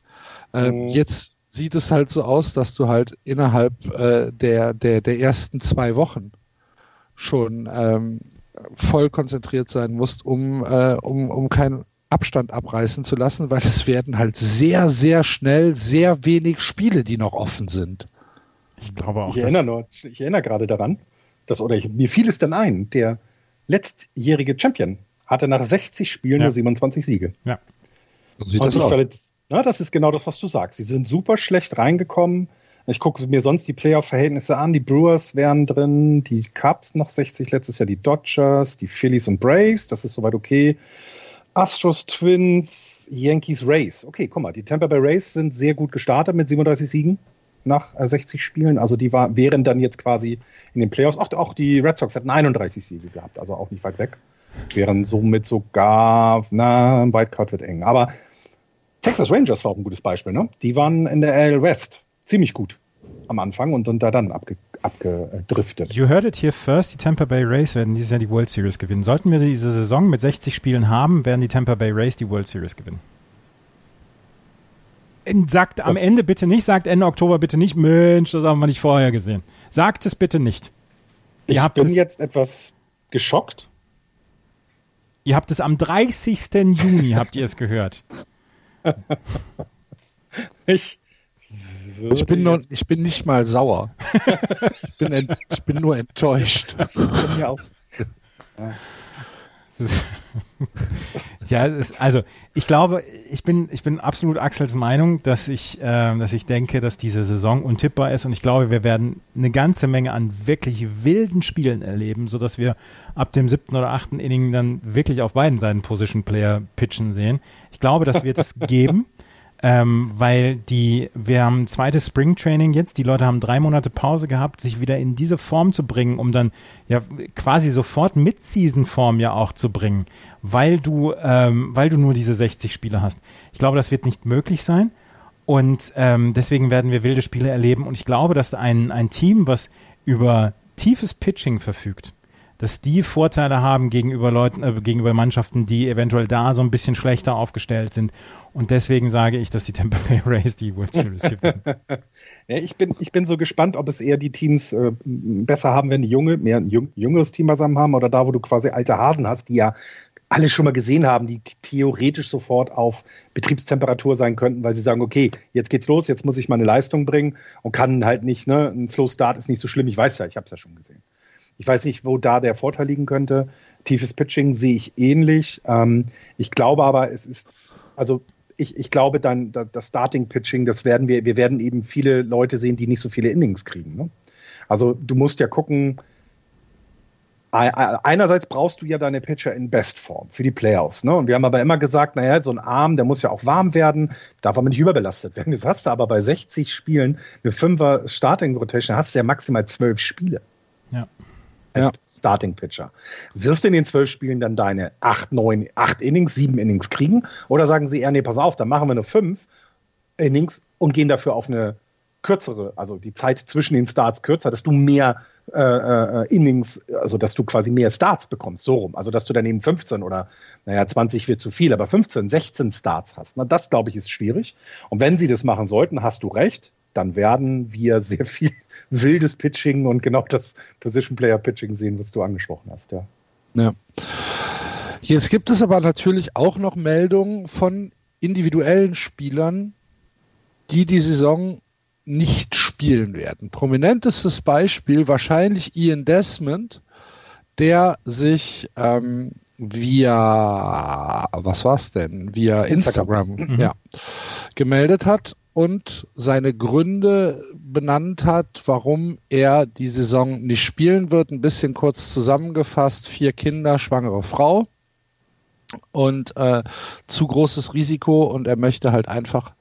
Ähm, mhm. Jetzt sieht es halt so aus, dass du halt innerhalb äh, der, der, der ersten zwei Wochen schon ähm, voll konzentriert sein musst, um, äh, um, um keinen Abstand abreißen zu lassen, weil es werden halt sehr, sehr schnell sehr wenig Spiele, die noch offen sind. Ich glaube auch. Ich erinnere, nur, ich erinnere gerade daran, dass, oder ich, mir fiel es dann ein, der letztjährige Champion hatte nach 60 Spielen ja. nur 27 Siege. Ja. So sieht das aus. Na, das ist genau das, was du sagst. Sie sind super schlecht reingekommen. Ich gucke mir sonst die Playoff-Verhältnisse an. Die Brewers wären drin, die Cubs nach 60 letztes Jahr, die Dodgers, die Phillies und Braves. Das ist soweit okay. Astros, Twins, Yankees Rays. Okay, guck mal, die Tampa Bay Rays sind sehr gut gestartet mit 37 Siegen nach 60 äh, Spielen. Also die war, wären dann jetzt quasi in den Playoffs. Auch, auch die Red Sox hatten 31 Siege gehabt, also auch nicht weit weg. Wären somit sogar, na, ein Wildcard wird eng. Aber Texas Rangers war auch ein gutes Beispiel, ne? Die waren in der AL West ziemlich gut am Anfang und sind da dann abge abgedriftet. You heard it here first. Die Tampa Bay Rays werden dieses Jahr die World Series gewinnen. Sollten wir diese Saison mit 60 Spielen haben, werden die Tampa Bay Rays die World Series gewinnen. Sagt am Ende bitte nicht, sagt Ende Oktober bitte nicht, Mensch, das haben wir nicht vorher gesehen. Sagt es bitte nicht. Ihr ich bin jetzt etwas geschockt. Ihr habt es am 30. Juni, habt ihr es gehört. ich, ich bin, nur, ich bin nicht mal sauer. ich, bin ent, ich bin nur enttäuscht. Ja. ja, ist, also ich glaube, ich bin, ich bin absolut Axels Meinung, dass ich, äh, dass ich denke, dass diese Saison untippbar ist und ich glaube, wir werden eine ganze Menge an wirklich wilden Spielen erleben, so dass wir ab dem siebten oder achten Inning dann wirklich auf beiden Seiten Position Player pitchen sehen. Ich glaube, das wird es geben ähm, weil die, wir haben ein zweites Spring Training jetzt, die Leute haben drei Monate Pause gehabt, sich wieder in diese Form zu bringen, um dann ja quasi sofort Mid-Season-Form ja auch zu bringen, weil du, ähm, weil du nur diese 60 Spiele hast. Ich glaube, das wird nicht möglich sein. Und ähm, deswegen werden wir wilde Spiele erleben. Und ich glaube, dass ein, ein Team, was über tiefes Pitching verfügt, dass die Vorteile haben gegenüber Leuten, äh, gegenüber Mannschaften, die eventuell da so ein bisschen schlechter aufgestellt sind. Und deswegen sage ich, dass die Tampa Bay Rays die World Series gewinnen. ja, ich bin, ich bin so gespannt, ob es eher die Teams äh, besser haben, wenn die junge, mehr ein jung, jüngeres Team beisammen haben oder da, wo du quasi alte Hasen hast, die ja alle schon mal gesehen haben, die theoretisch sofort auf Betriebstemperatur sein könnten, weil sie sagen, okay, jetzt geht's los, jetzt muss ich meine Leistung bringen und kann halt nicht, ne, ein Slow Start ist nicht so schlimm, ich weiß ja, ich habe es ja schon gesehen. Ich weiß nicht, wo da der Vorteil liegen könnte. Tiefes Pitching sehe ich ähnlich. Ähm, ich glaube aber, es ist, also ich, ich glaube dann, das Starting Pitching, das werden wir, wir werden eben viele Leute sehen, die nicht so viele Innings kriegen. Ne? Also du musst ja gucken, einerseits brauchst du ja deine Pitcher in Bestform für die Playoffs. Ne? Und wir haben aber immer gesagt, naja, so ein Arm, der muss ja auch warm werden, darf aber nicht überbelastet werden. Das hast du aber bei 60 Spielen, eine Fünfer Starting Rotation, hast du ja maximal zwölf Spiele. Ja ja. Starting Pitcher. Wirst du in den zwölf Spielen dann deine acht, neun, acht Innings, sieben Innings kriegen? Oder sagen sie eher, nee, pass auf, dann machen wir nur fünf Innings und gehen dafür auf eine kürzere, also die Zeit zwischen den Starts kürzer, dass du mehr äh, äh, Innings, also dass du quasi mehr Starts bekommst, so rum. Also dass du dann eben 15 oder, naja, 20 wird zu viel, aber 15, 16 Starts hast. Na, das glaube ich ist schwierig. Und wenn sie das machen sollten, hast du recht, dann werden wir sehr viel wildes Pitching und genau das Position Player Pitching sehen, was du angesprochen hast, ja. Ja. Jetzt gibt es aber natürlich auch noch Meldungen von individuellen Spielern, die die Saison nicht spielen werden. Prominentestes Beispiel wahrscheinlich Ian Desmond, der sich ähm, via, was war's denn, via Instagram, Instagram mhm. ja, gemeldet hat und seine Gründe benannt hat, warum er die Saison nicht spielen wird. Ein bisschen kurz zusammengefasst, vier Kinder, schwangere Frau und äh, zu großes Risiko und er möchte halt einfach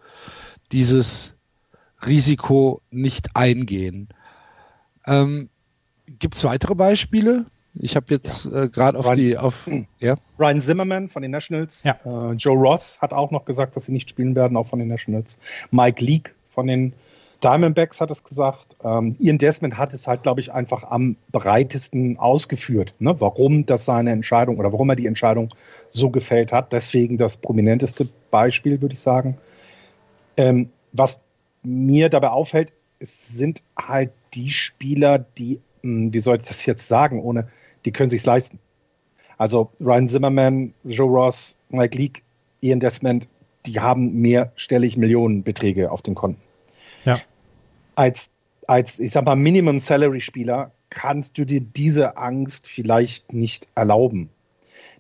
dieses Risiko nicht eingehen. Ähm, Gibt es weitere Beispiele? Ich habe jetzt ja. äh, gerade auf Ryan, die auf hm. ja. Ryan Zimmerman von den Nationals, ja. äh, Joe Ross hat auch noch gesagt, dass sie nicht spielen werden, auch von den Nationals. Mike Leake von den Diamondbacks hat es gesagt. Ähm, Ian Desmond hat es halt, glaube ich, einfach am breitesten ausgeführt, ne? warum das seine Entscheidung oder warum er die Entscheidung so gefällt hat. Deswegen das prominenteste Beispiel, würde ich sagen. Ähm, was mir dabei auffällt, es sind halt die Spieler, die, hm, wie soll ich das jetzt sagen, ohne die können sich leisten. Also Ryan Zimmerman, Joe Ross, Mike Leake, Ian Desmond, die haben mehrstellig Millionenbeträge auf den Konten. Ja. Als, als, ich sag mal, Minimum Salary Spieler kannst du dir diese Angst vielleicht nicht erlauben.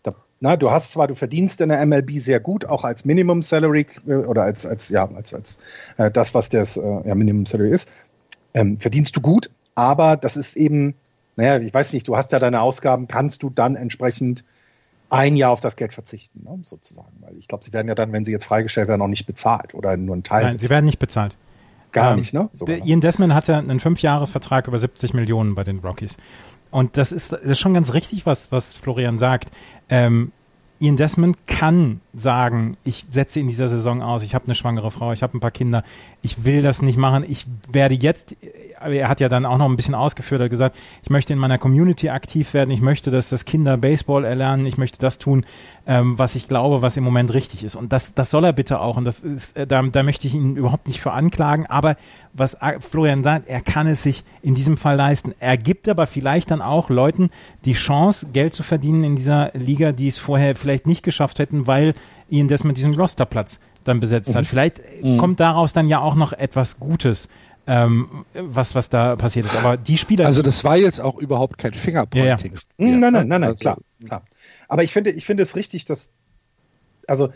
Da, na, du hast zwar, du verdienst in der MLB sehr gut, auch als Minimum Salary äh, oder als, als, ja, als, als äh, das, was das äh, ja, Minimum Salary ist, ähm, verdienst du gut, aber das ist eben naja, ich weiß nicht, du hast ja deine Ausgaben, kannst du dann entsprechend ein Jahr auf das Geld verzichten, ne, sozusagen. Weil ich glaube, sie werden ja dann, wenn sie jetzt freigestellt werden, auch nicht bezahlt oder nur ein Teil. Nein, sie werden nicht bezahlt. Gar ähm, nicht, ne? Sogar. Ian Desmond hatte einen Fünfjahresvertrag über 70 Millionen bei den Rockies. Und das ist, das ist schon ganz richtig, was, was Florian sagt. Ähm, Ian Desmond kann sagen, ich setze in dieser Saison aus, ich habe eine schwangere Frau, ich habe ein paar Kinder, ich will das nicht machen, ich werde jetzt aber er hat ja dann auch noch ein bisschen ausgeführt, hat gesagt, ich möchte in meiner Community aktiv werden, ich möchte, dass das Kinder Baseball erlernen, ich möchte das tun, ähm, was ich glaube, was im Moment richtig ist. Und das, das soll er bitte auch. Und das ist, äh, da, da möchte ich ihn überhaupt nicht für anklagen. Aber was Florian sagt, er kann es sich in diesem Fall leisten. Er gibt aber vielleicht dann auch Leuten die Chance, Geld zu verdienen in dieser Liga, die es vorher vielleicht nicht geschafft hätten, weil ihnen das mit diesem Rosterplatz dann besetzt mhm. hat. Vielleicht mhm. kommt daraus dann ja auch noch etwas Gutes ähm, was, was da passiert ist. Aber die Spieler. Also das war jetzt auch überhaupt kein Fingerpointing. Ja, ja. Nein, nein, nein, nein, also, klar, klar. Aber ich finde, ich finde es richtig, dass, also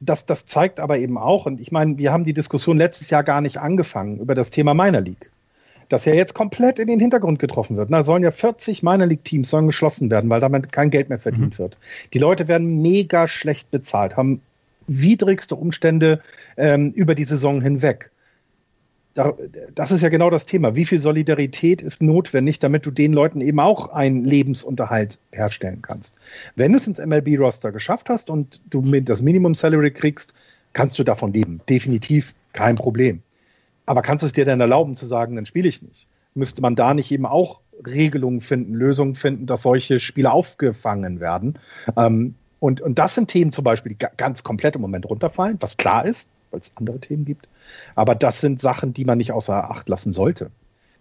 das, das zeigt aber eben auch, und ich meine, wir haben die Diskussion letztes Jahr gar nicht angefangen über das Thema Minor League. Das ja jetzt komplett in den Hintergrund getroffen wird. Da sollen ja 40 Minor League Teams sollen geschlossen werden, weil damit kein Geld mehr verdient mhm. wird. Die Leute werden mega schlecht bezahlt, haben widrigste Umstände ähm, über die Saison hinweg das ist ja genau das Thema. Wie viel Solidarität ist notwendig, damit du den Leuten eben auch einen Lebensunterhalt herstellen kannst? Wenn du es ins MLB-Roster geschafft hast und du das Minimum Salary kriegst, kannst du davon leben. Definitiv kein Problem. Aber kannst du es dir dann erlauben zu sagen, dann spiele ich nicht? Müsste man da nicht eben auch Regelungen finden, Lösungen finden, dass solche Spiele aufgefangen werden? Ähm, und, und das sind Themen zum Beispiel, die ganz komplett im Moment runterfallen, was klar ist, weil es andere Themen gibt. Aber das sind Sachen, die man nicht außer Acht lassen sollte.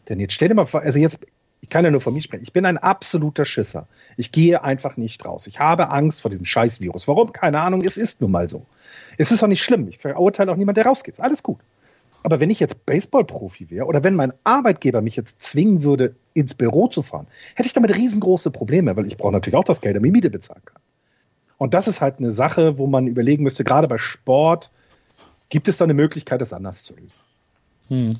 Denn jetzt stell dir mal vor, also jetzt, ich kann ja nur von mir sprechen, ich bin ein absoluter Schisser. Ich gehe einfach nicht raus. Ich habe Angst vor diesem Scheißvirus. Warum? Keine Ahnung, es ist nun mal so. Es ist auch nicht schlimm. Ich verurteile auch niemand, der rausgeht. Alles gut. Aber wenn ich jetzt Baseballprofi wäre oder wenn mein Arbeitgeber mich jetzt zwingen würde, ins Büro zu fahren, hätte ich damit riesengroße Probleme, weil ich brauche natürlich auch das Geld, damit ich Miete bezahlen kann. Und das ist halt eine Sache, wo man überlegen müsste, gerade bei Sport, Gibt es da eine Möglichkeit, das anders zu lösen? Hm.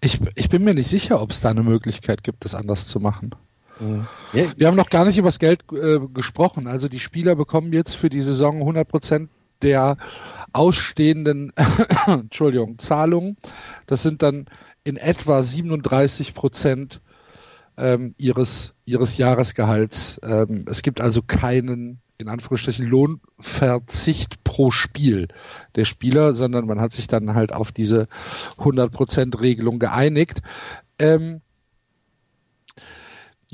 Ich, ich bin mir nicht sicher, ob es da eine Möglichkeit gibt, das anders zu machen. Hm. Ja. Wir haben noch gar nicht über das Geld äh, gesprochen. Also die Spieler bekommen jetzt für die Saison 100 Prozent der ausstehenden Entschuldigung, Zahlungen. Das sind dann in etwa 37 Prozent ähm, ihres, ihres Jahresgehalts. Ähm, es gibt also keinen in Anführungsstrichen Lohnverzicht pro Spiel der Spieler, sondern man hat sich dann halt auf diese 100% Regelung geeinigt. Ähm,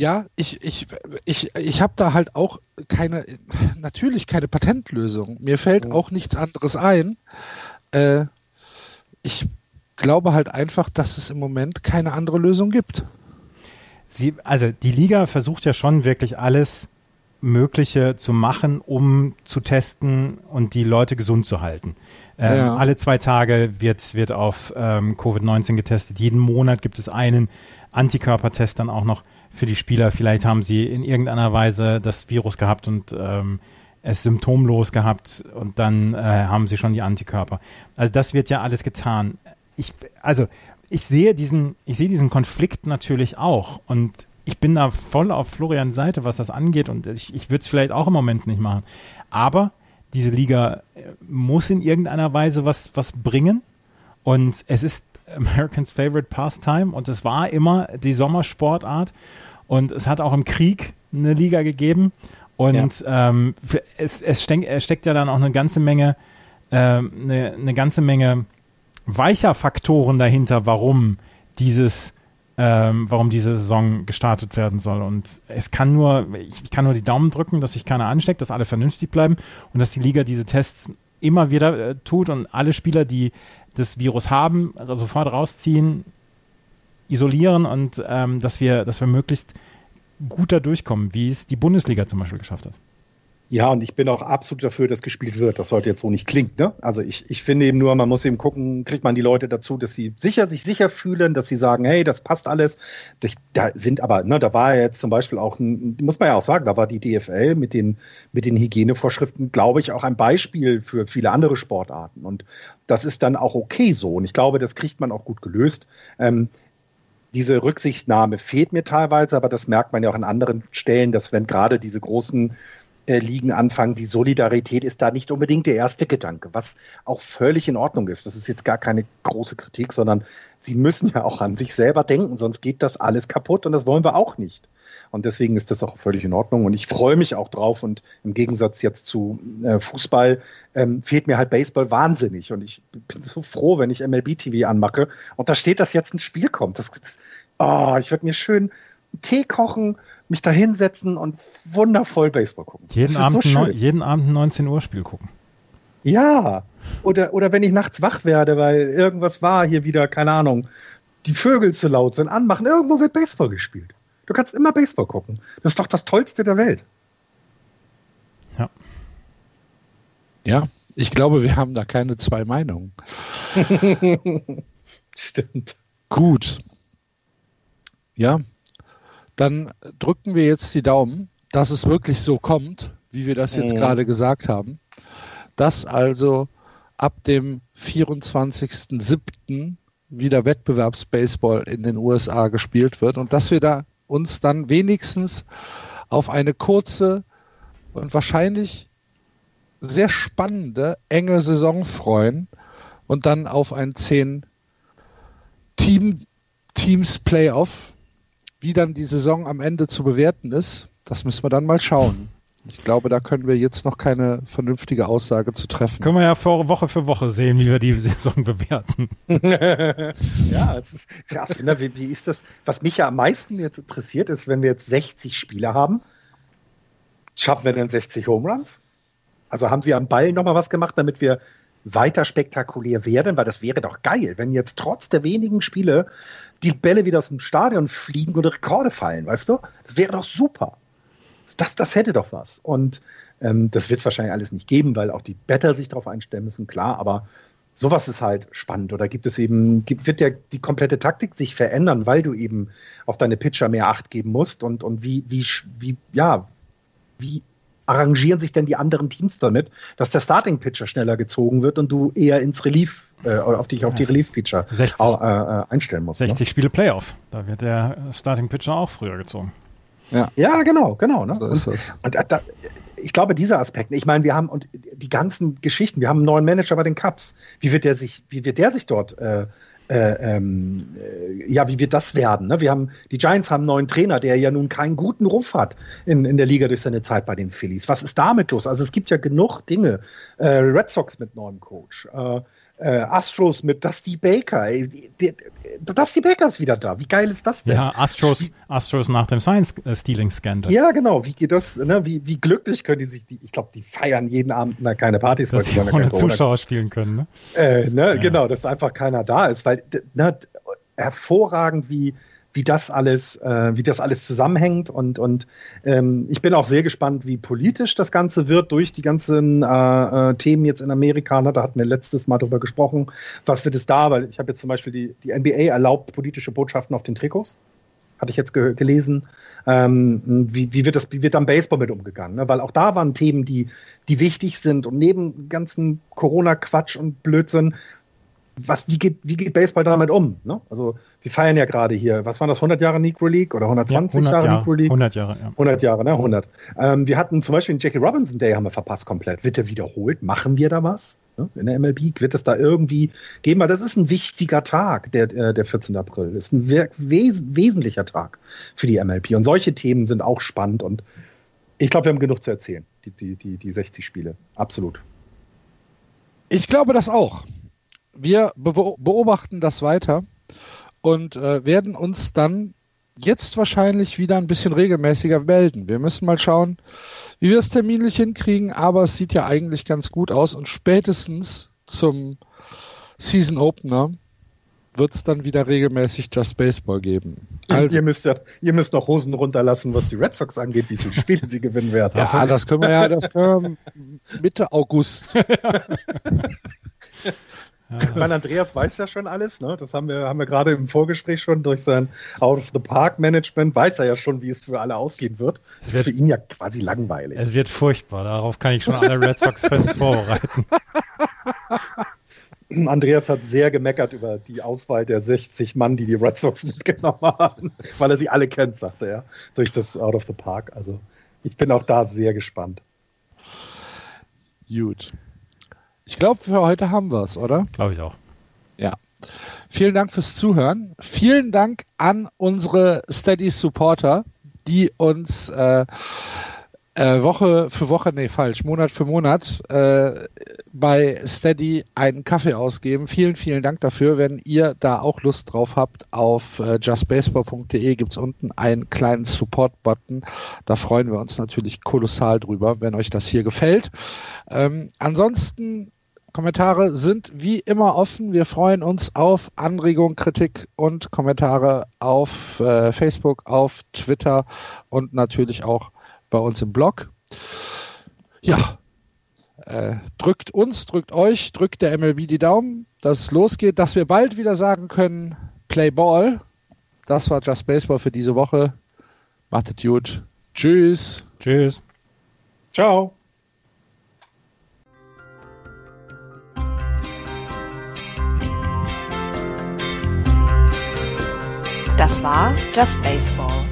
ja, ich, ich, ich, ich habe da halt auch keine, natürlich keine Patentlösung. Mir fällt auch nichts anderes ein. Äh, ich glaube halt einfach, dass es im Moment keine andere Lösung gibt. Sie, also die Liga versucht ja schon wirklich alles Mögliche zu machen, um zu testen und die Leute gesund zu halten. Ähm, ja. Alle zwei Tage wird, wird auf ähm, Covid-19 getestet. Jeden Monat gibt es einen Antikörpertest dann auch noch für die Spieler. Vielleicht haben sie in irgendeiner Weise das Virus gehabt und ähm, es symptomlos gehabt und dann äh, haben sie schon die Antikörper. Also das wird ja alles getan. Ich, also ich sehe diesen, ich sehe diesen Konflikt natürlich auch und ich bin da voll auf Florians Seite, was das angeht und ich, ich würde es vielleicht auch im Moment nicht machen. Aber diese Liga äh, muss in irgendeiner Weise was, was bringen und es ist Americans Favorite Pastime und es war immer die Sommersportart und es hat auch im Krieg eine Liga gegeben und ja. ähm, es, es, steck, steckt ja dann auch eine ganze Menge äh, eine, eine ganze Menge weicher Faktoren dahinter, warum dieses ähm, warum diese Saison gestartet werden soll. Und es kann nur, ich, ich, kann nur die Daumen drücken, dass sich keiner ansteckt, dass alle vernünftig bleiben und dass die Liga diese Tests immer wieder äh, tut und alle Spieler, die das Virus haben, also sofort rausziehen, isolieren und ähm, dass wir, dass wir möglichst gut da durchkommen, wie es die Bundesliga zum Beispiel geschafft hat. Ja, und ich bin auch absolut dafür, dass gespielt wird. Das sollte jetzt so nicht klingen. Ne? Also ich, ich finde eben nur, man muss eben gucken, kriegt man die Leute dazu, dass sie sicher, sich sicher fühlen, dass sie sagen, hey, das passt alles. Da sind aber, ne, da war jetzt zum Beispiel auch, ein, muss man ja auch sagen, da war die DFL mit den, mit den Hygienevorschriften, glaube ich, auch ein Beispiel für viele andere Sportarten. Und das ist dann auch okay so. Und ich glaube, das kriegt man auch gut gelöst. Ähm, diese Rücksichtnahme fehlt mir teilweise, aber das merkt man ja auch an anderen Stellen, dass wenn gerade diese großen äh, Ligen anfangen. Die Solidarität ist da nicht unbedingt der erste Gedanke, was auch völlig in Ordnung ist. Das ist jetzt gar keine große Kritik, sondern sie müssen ja auch an sich selber denken, sonst geht das alles kaputt und das wollen wir auch nicht. Und deswegen ist das auch völlig in Ordnung. Und ich freue mich auch drauf. Und im Gegensatz jetzt zu äh, Fußball ähm, fehlt mir halt Baseball wahnsinnig. Und ich bin so froh, wenn ich MLB TV anmache und da steht, dass jetzt ein Spiel kommt. Das, das oh, ich würde mir schön Tee kochen, mich da hinsetzen und wundervoll Baseball gucken. Jeden Abend, so jeden Abend ein 19 Uhr Spiel gucken. Ja, oder, oder wenn ich nachts wach werde, weil irgendwas war hier wieder, keine Ahnung, die Vögel zu laut sind, anmachen, irgendwo wird Baseball gespielt. Du kannst immer Baseball gucken. Das ist doch das Tollste der Welt. Ja. Ja, ich glaube, wir haben da keine zwei Meinungen. Stimmt. Gut. Ja, dann drücken wir jetzt die Daumen, dass es wirklich so kommt, wie wir das jetzt mhm. gerade gesagt haben. Dass also ab dem 24.07. wieder Wettbewerbsbaseball in den USA gespielt wird und dass wir da uns dann wenigstens auf eine kurze und wahrscheinlich sehr spannende, enge Saison freuen und dann auf ein 10 Team, Teams Playoff. Wie dann die Saison am Ende zu bewerten ist, das müssen wir dann mal schauen. Ich glaube, da können wir jetzt noch keine vernünftige Aussage zu treffen. Können wir ja vor Woche für Woche sehen, wie wir die Saison bewerten. ja, es ist krass. Ne? Wie, wie, ist das? Was mich ja am meisten jetzt interessiert, ist, wenn wir jetzt 60 Spiele haben, schaffen wir denn 60 Home Runs? Also haben Sie am Ball nochmal was gemacht, damit wir weiter spektakulär werden? Weil das wäre doch geil, wenn jetzt trotz der wenigen Spiele die Bälle wieder aus dem Stadion fliegen und Rekorde fallen, weißt du? Das wäre doch super. Das, das hätte doch was. Und ähm, das wird es wahrscheinlich alles nicht geben, weil auch die Better sich darauf einstellen müssen, klar, aber sowas ist halt spannend. Oder gibt es eben, gibt, wird ja die komplette Taktik sich verändern, weil du eben auf deine Pitcher mehr Acht geben musst und, und wie, wie, wie, ja, wie arrangieren sich denn die anderen Teams damit, dass der Starting Pitcher schneller gezogen wird und du eher ins Relief äh, auf dich auf die Relief Pitcher äh, äh, einstellen musst. 60 ne? Spiele Playoff, da wird der Starting Pitcher auch früher gezogen. Ja, ja genau, genau. Ne? So ist und, es. Und da, ich glaube, dieser Aspekt, ich meine, wir haben und die ganzen Geschichten, wir haben einen neuen Manager bei den Cups. Wie wird der sich, wie wird der sich dort äh, äh, ähm, äh, ja, wie wird das werden? Ne? Wir haben, die Giants haben einen neuen Trainer, der ja nun keinen guten Ruf hat in, in der Liga durch seine Zeit bei den Phillies. Was ist damit los? Also es gibt ja genug Dinge. Äh, Red Sox mit neuem Coach. Äh, äh, Astros mit Dusty Baker. Dusty Baker ist wieder da. Wie geil ist das denn? Ja, Astros, Astros nach dem Science-Stealing-Scandal. Ja, genau. Wie geht das? Ne? Wie, wie glücklich können die sich, die, ich glaube, die feiern jeden Abend, na, keine Partys, Dass sie ohne Zuschauer spielen können. Ne? Äh, ne? Ja. Genau, dass einfach keiner da ist, weil ne, hervorragend, wie wie das alles, äh, wie das alles zusammenhängt. Und, und ähm, ich bin auch sehr gespannt, wie politisch das Ganze wird durch die ganzen äh, äh, Themen jetzt in Amerika. Ne? Da hatten wir letztes Mal drüber gesprochen. Was wird es da? Weil ich habe jetzt zum Beispiel die, die NBA erlaubt politische Botschaften auf den Trikots. Hatte ich jetzt ge gelesen. Ähm, wie, wie, wird das, wie wird dann Baseball mit umgegangen? Ne? Weil auch da waren Themen, die, die wichtig sind und neben ganzen Corona-Quatsch und Blödsinn was, wie, geht, wie geht Baseball damit um? Ne? Also wir feiern ja gerade hier, was waren das, 100 Jahre Negro League oder 120 ja, 100 Jahre, Jahre Negro League? 100 Jahre, ja. 100 Jahre, ne, 100. Ähm, wir hatten zum Beispiel den Jackie Robinson Day haben wir verpasst komplett. Wird der wiederholt? Machen wir da was? Ne? In der MLB wird es da irgendwie geben, weil das ist ein wichtiger Tag, der, äh, der 14. April. Das ist ein wes wesentlicher Tag für die MLB. Und solche Themen sind auch spannend und ich glaube, wir haben genug zu erzählen, die, die, die, die 60 Spiele. Absolut. Ich glaube das auch wir beobachten das weiter und äh, werden uns dann jetzt wahrscheinlich wieder ein bisschen regelmäßiger melden. Wir müssen mal schauen, wie wir es terminlich hinkriegen, aber es sieht ja eigentlich ganz gut aus und spätestens zum Season Opener wird es dann wieder regelmäßig Just Baseball geben. Also, ihr, müsst ja, ihr müsst noch Hosen runterlassen, was die Red Sox angeht, wie viele Spiele sie gewinnen werden. Ja, das können wir ja, das können wir Mitte August. Ich meine, Andreas weiß ja schon alles, ne? Das haben wir, haben wir gerade im Vorgespräch schon durch sein Out of the Park Management, weiß er ja schon, wie es für alle ausgehen wird. Das wird, ist für ihn ja quasi langweilig. Es wird furchtbar, darauf kann ich schon alle Red Sox-Fans vorbereiten. Andreas hat sehr gemeckert über die Auswahl der 60 Mann, die die Red Sox mitgenommen haben, weil er sie alle kennt, sagte er, durch das Out of the Park. Also ich bin auch da sehr gespannt. Gut. Ich glaube, für heute haben wir es, oder? Glaube ich auch. Ja. Vielen Dank fürs Zuhören. Vielen Dank an unsere Steady Supporter, die uns äh, äh, Woche für Woche, nee, falsch, Monat für Monat äh, bei Steady einen Kaffee ausgeben. Vielen, vielen Dank dafür. Wenn ihr da auch Lust drauf habt, auf äh, justbaseball.de gibt's unten einen kleinen Support-Button. Da freuen wir uns natürlich kolossal drüber, wenn euch das hier gefällt. Ähm, ansonsten Kommentare sind wie immer offen. Wir freuen uns auf Anregungen, Kritik und Kommentare auf äh, Facebook, auf Twitter und natürlich auch bei uns im Blog. Ja, äh, drückt uns, drückt euch, drückt der MLB die Daumen, dass es losgeht, dass wir bald wieder sagen können, Play Ball. Das war Just Baseball für diese Woche. Macht es gut. Tschüss. Tschüss. Ciao. Das war Just Baseball.